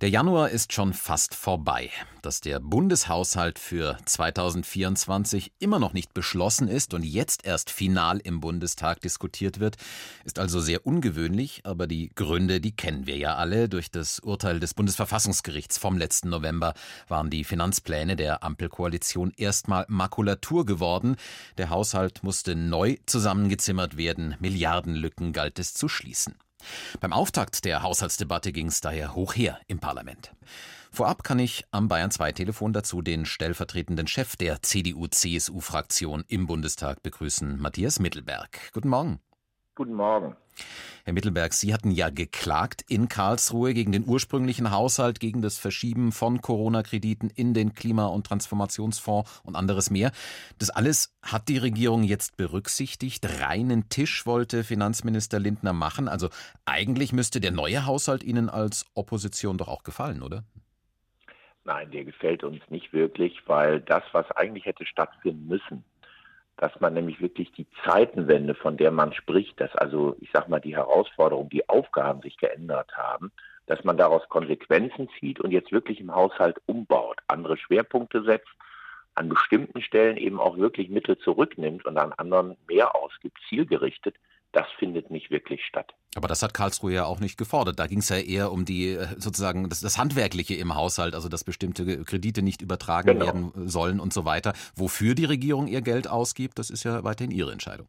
Der Januar ist schon fast vorbei. Dass der Bundeshaushalt für 2024 immer noch nicht beschlossen ist und jetzt erst final im Bundestag diskutiert wird, ist also sehr ungewöhnlich, aber die Gründe, die kennen wir ja alle. Durch das Urteil des Bundesverfassungsgerichts vom letzten November waren die Finanzpläne der Ampelkoalition erstmal Makulatur geworden. Der Haushalt musste neu zusammengezimmert werden, Milliardenlücken galt es zu schließen. Beim Auftakt der Haushaltsdebatte ging es daher hoch her im Parlament. Vorab kann ich am Bayern 2 Telefon dazu den stellvertretenden Chef der CDU-CSU-Fraktion im Bundestag begrüßen, Matthias Mittelberg. Guten Morgen. Guten Morgen. Herr Mittelberg, Sie hatten ja geklagt in Karlsruhe gegen den ursprünglichen Haushalt, gegen das Verschieben von Corona-Krediten in den Klima- und Transformationsfonds und anderes mehr. Das alles hat die Regierung jetzt berücksichtigt. Reinen Tisch wollte Finanzminister Lindner machen. Also eigentlich müsste der neue Haushalt Ihnen als Opposition doch auch gefallen, oder? Nein, der gefällt uns nicht wirklich, weil das, was eigentlich hätte stattfinden müssen, dass man nämlich wirklich die Zeitenwende, von der man spricht, dass also, ich sag mal, die Herausforderungen, die Aufgaben sich geändert haben, dass man daraus Konsequenzen zieht und jetzt wirklich im Haushalt umbaut, andere Schwerpunkte setzt, an bestimmten Stellen eben auch wirklich Mittel zurücknimmt und an anderen mehr ausgibt, zielgerichtet, das findet nicht wirklich statt. Aber das hat Karlsruhe ja auch nicht gefordert. Da ging es ja eher um die äh, sozusagen das, das, Handwerkliche im Haushalt, also dass bestimmte Kredite nicht übertragen genau. werden sollen und so weiter. Wofür die Regierung ihr Geld ausgibt, das ist ja weiterhin ihre Entscheidung.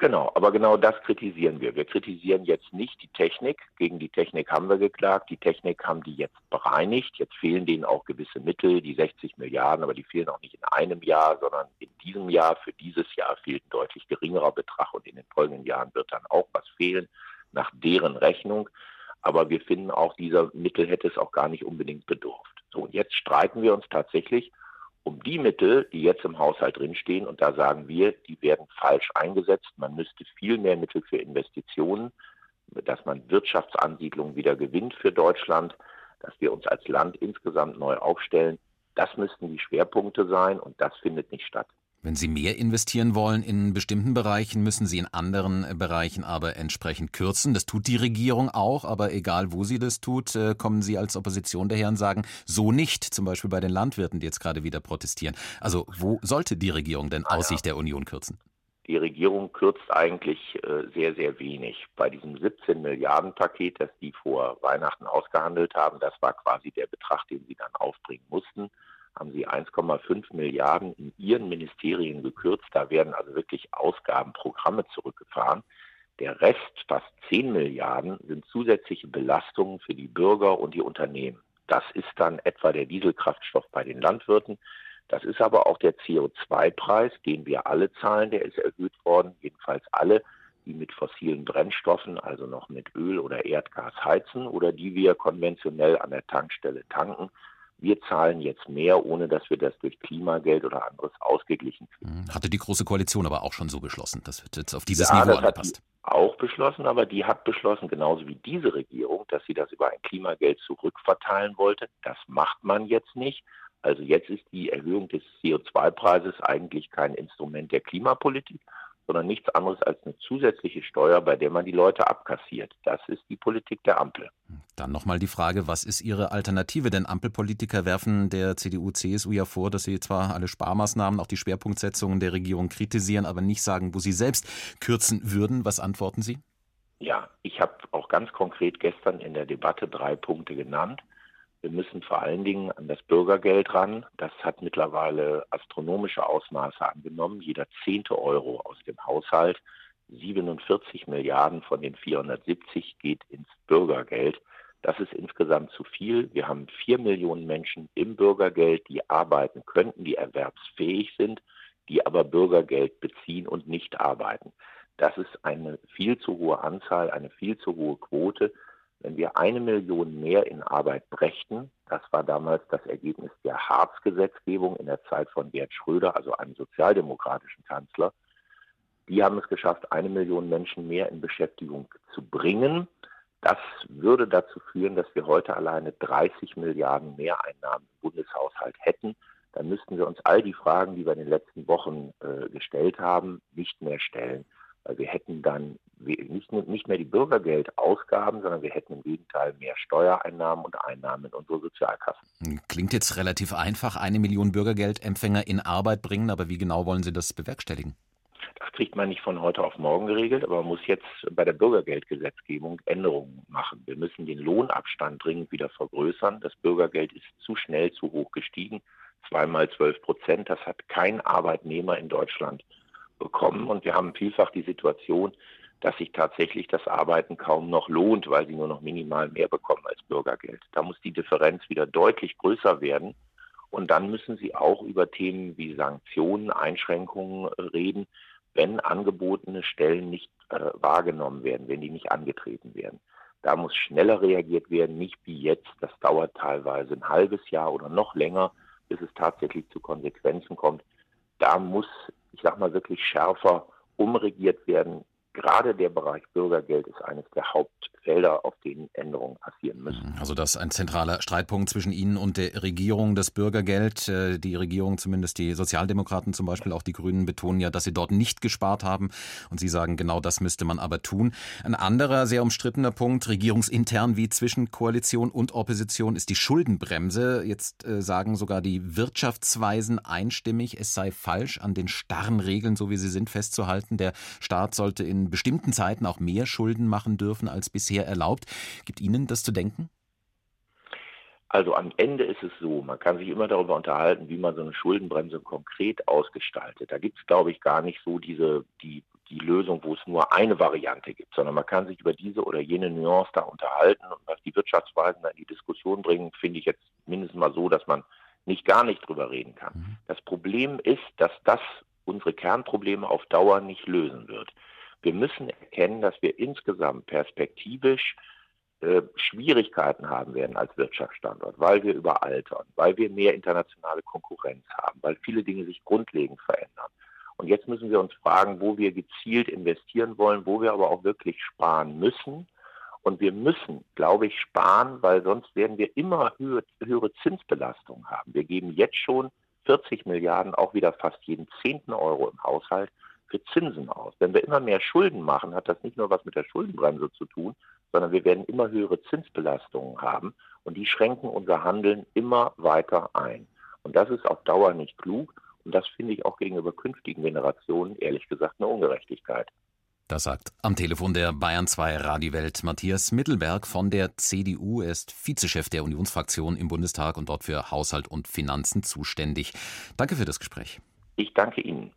Genau, aber genau das kritisieren wir. Wir kritisieren jetzt nicht die Technik. Gegen die Technik haben wir geklagt. Die Technik haben die jetzt bereinigt. Jetzt fehlen denen auch gewisse Mittel, die 60 Milliarden, aber die fehlen auch nicht in einem Jahr, sondern in diesem Jahr. Für dieses Jahr fehlt ein deutlich geringerer Betrag und in den folgenden Jahren wird dann auch was fehlen, nach deren Rechnung. Aber wir finden auch, dieser Mittel hätte es auch gar nicht unbedingt bedurft. So, und jetzt streiten wir uns tatsächlich um die Mittel, die jetzt im Haushalt drinstehen, und da sagen wir, die werden falsch eingesetzt. Man müsste viel mehr Mittel für Investitionen, dass man Wirtschaftsansiedlungen wieder gewinnt für Deutschland, dass wir uns als Land insgesamt neu aufstellen. Das müssten die Schwerpunkte sein und das findet nicht statt. Wenn Sie mehr investieren wollen in bestimmten Bereichen, müssen Sie in anderen äh, Bereichen aber entsprechend kürzen. Das tut die Regierung auch, aber egal wo sie das tut, äh, kommen Sie als Opposition daher und sagen, so nicht, zum Beispiel bei den Landwirten, die jetzt gerade wieder protestieren. Also wo sollte die Regierung denn aus Sicht der Union kürzen? Die Regierung kürzt eigentlich äh, sehr, sehr wenig. Bei diesem 17 Milliarden Paket, das die vor Weihnachten ausgehandelt haben, das war quasi der Betrag, den sie dann aufbringen mussten haben sie 1,5 Milliarden in ihren Ministerien gekürzt. Da werden also wirklich Ausgabenprogramme zurückgefahren. Der Rest, fast 10 Milliarden, sind zusätzliche Belastungen für die Bürger und die Unternehmen. Das ist dann etwa der Dieselkraftstoff bei den Landwirten. Das ist aber auch der CO2-Preis, den wir alle zahlen. Der ist erhöht worden, jedenfalls alle, die mit fossilen Brennstoffen, also noch mit Öl oder Erdgas heizen oder die wir konventionell an der Tankstelle tanken wir zahlen jetzt mehr, ohne dass wir das durch Klimageld oder anderes ausgeglichen kriegen. Hm, hatte die Große Koalition aber auch schon so beschlossen. Das wird jetzt auf dieses ja, Niveau das angepasst. Hat die auch beschlossen, aber die hat beschlossen, genauso wie diese Regierung, dass sie das über ein Klimageld zurückverteilen wollte. Das macht man jetzt nicht. Also jetzt ist die Erhöhung des CO2-Preises eigentlich kein Instrument der Klimapolitik, sondern nichts anderes als eine zusätzliche Steuer, bei der man die Leute abkassiert. Das ist die Politik der Ampel. Dann nochmal die Frage, was ist Ihre Alternative? Denn Ampelpolitiker werfen der CDU, CSU ja vor, dass sie zwar alle Sparmaßnahmen, auch die Schwerpunktsetzungen der Regierung kritisieren, aber nicht sagen, wo sie selbst kürzen würden. Was antworten Sie? Ja, ich habe auch ganz konkret gestern in der Debatte drei Punkte genannt. Wir müssen vor allen Dingen an das Bürgergeld ran. Das hat mittlerweile astronomische Ausmaße angenommen. Jeder zehnte Euro aus dem Haushalt, 47 Milliarden von den 470 geht ins Bürgergeld. Das ist insgesamt zu viel. Wir haben vier Millionen Menschen im Bürgergeld, die arbeiten könnten, die erwerbsfähig sind, die aber Bürgergeld beziehen und nicht arbeiten. Das ist eine viel zu hohe Anzahl, eine viel zu hohe Quote. Wenn wir eine Million mehr in Arbeit brächten, das war damals das Ergebnis der Harz-Gesetzgebung in der Zeit von Gerd Schröder, also einem sozialdemokratischen Kanzler, die haben es geschafft, eine Million Menschen mehr in Beschäftigung zu bringen. Das würde dazu führen, dass wir heute alleine 30 Milliarden Mehreinnahmen im Bundeshaushalt hätten. dann müssten wir uns all die Fragen, die wir in den letzten Wochen äh, gestellt haben, nicht mehr stellen. Weil wir hätten dann nicht, nicht mehr die Bürgergeldausgaben, sondern wir hätten im Gegenteil mehr Steuereinnahmen und Einnahmen in unsere Sozialkassen. Klingt jetzt relativ einfach, eine Million Bürgergeldempfänger in Arbeit bringen, aber wie genau wollen Sie das bewerkstelligen? Das kriegt man nicht von heute auf morgen geregelt, aber man muss jetzt bei der Bürgergeldgesetzgebung Änderungen machen. Wir müssen den Lohnabstand dringend wieder vergrößern. Das Bürgergeld ist zu schnell zu hoch gestiegen. Zweimal zwölf Prozent. Das hat kein Arbeitnehmer in Deutschland bekommen. Und wir haben vielfach die Situation, dass sich tatsächlich das Arbeiten kaum noch lohnt, weil sie nur noch minimal mehr bekommen als Bürgergeld. Da muss die Differenz wieder deutlich größer werden. Und dann müssen Sie auch über Themen wie Sanktionen, Einschränkungen reden, wenn angebotene Stellen nicht äh, wahrgenommen werden, wenn die nicht angetreten werden. Da muss schneller reagiert werden, nicht wie jetzt. Das dauert teilweise ein halbes Jahr oder noch länger, bis es tatsächlich zu Konsequenzen kommt. Da muss, ich sag mal, wirklich schärfer umregiert werden. Gerade der Bereich Bürgergeld ist eines der Hauptfelder, auf denen Änderungen passieren müssen. Also das ist ein zentraler Streitpunkt zwischen Ihnen und der Regierung, das Bürgergeld. Äh, die Regierung, zumindest die Sozialdemokraten zum Beispiel, auch die Grünen betonen ja, dass sie dort nicht gespart haben. Und Sie sagen, genau das müsste man aber tun. Ein anderer sehr umstrittener Punkt, regierungsintern wie zwischen Koalition und Opposition, ist die Schuldenbremse. Jetzt äh, sagen sogar die Wirtschaftsweisen einstimmig, es sei falsch, an den starren Regeln, so wie sie sind, festzuhalten. Der Staat sollte in bestimmten Zeiten auch mehr Schulden machen dürfen als bisher erlaubt. Gibt Ihnen das zu denken? Also am Ende ist es so, man kann sich immer darüber unterhalten, wie man so eine Schuldenbremse konkret ausgestaltet. Da gibt es, glaube ich, gar nicht so diese, die, die Lösung, wo es nur eine Variante gibt, sondern man kann sich über diese oder jene Nuance da unterhalten und was die Wirtschaftsweisen in die Diskussion bringen, finde ich jetzt mindestens mal so, dass man nicht gar nicht drüber reden kann. Mhm. Das Problem ist, dass das unsere Kernprobleme auf Dauer nicht lösen wird. Wir müssen erkennen, dass wir insgesamt perspektivisch äh, Schwierigkeiten haben werden als Wirtschaftsstandort, weil wir überaltern, weil wir mehr internationale Konkurrenz haben, weil viele Dinge sich grundlegend verändern. Und jetzt müssen wir uns fragen, wo wir gezielt investieren wollen, wo wir aber auch wirklich sparen müssen. Und wir müssen, glaube ich, sparen, weil sonst werden wir immer höhere, höhere Zinsbelastungen haben. Wir geben jetzt schon 40 Milliarden, auch wieder fast jeden zehnten Euro im Haushalt für Zinsen aus. Wenn wir immer mehr Schulden machen, hat das nicht nur was mit der Schuldenbremse zu tun, sondern wir werden immer höhere Zinsbelastungen haben und die schränken unser Handeln immer weiter ein. Und das ist auf Dauer nicht klug und das finde ich auch gegenüber künftigen Generationen ehrlich gesagt eine Ungerechtigkeit. Das sagt am Telefon der Bayern 2 Radiowelt Matthias Mittelberg von der CDU. Er ist Vizechef der Unionsfraktion im Bundestag und dort für Haushalt und Finanzen zuständig. Danke für das Gespräch. Ich danke Ihnen.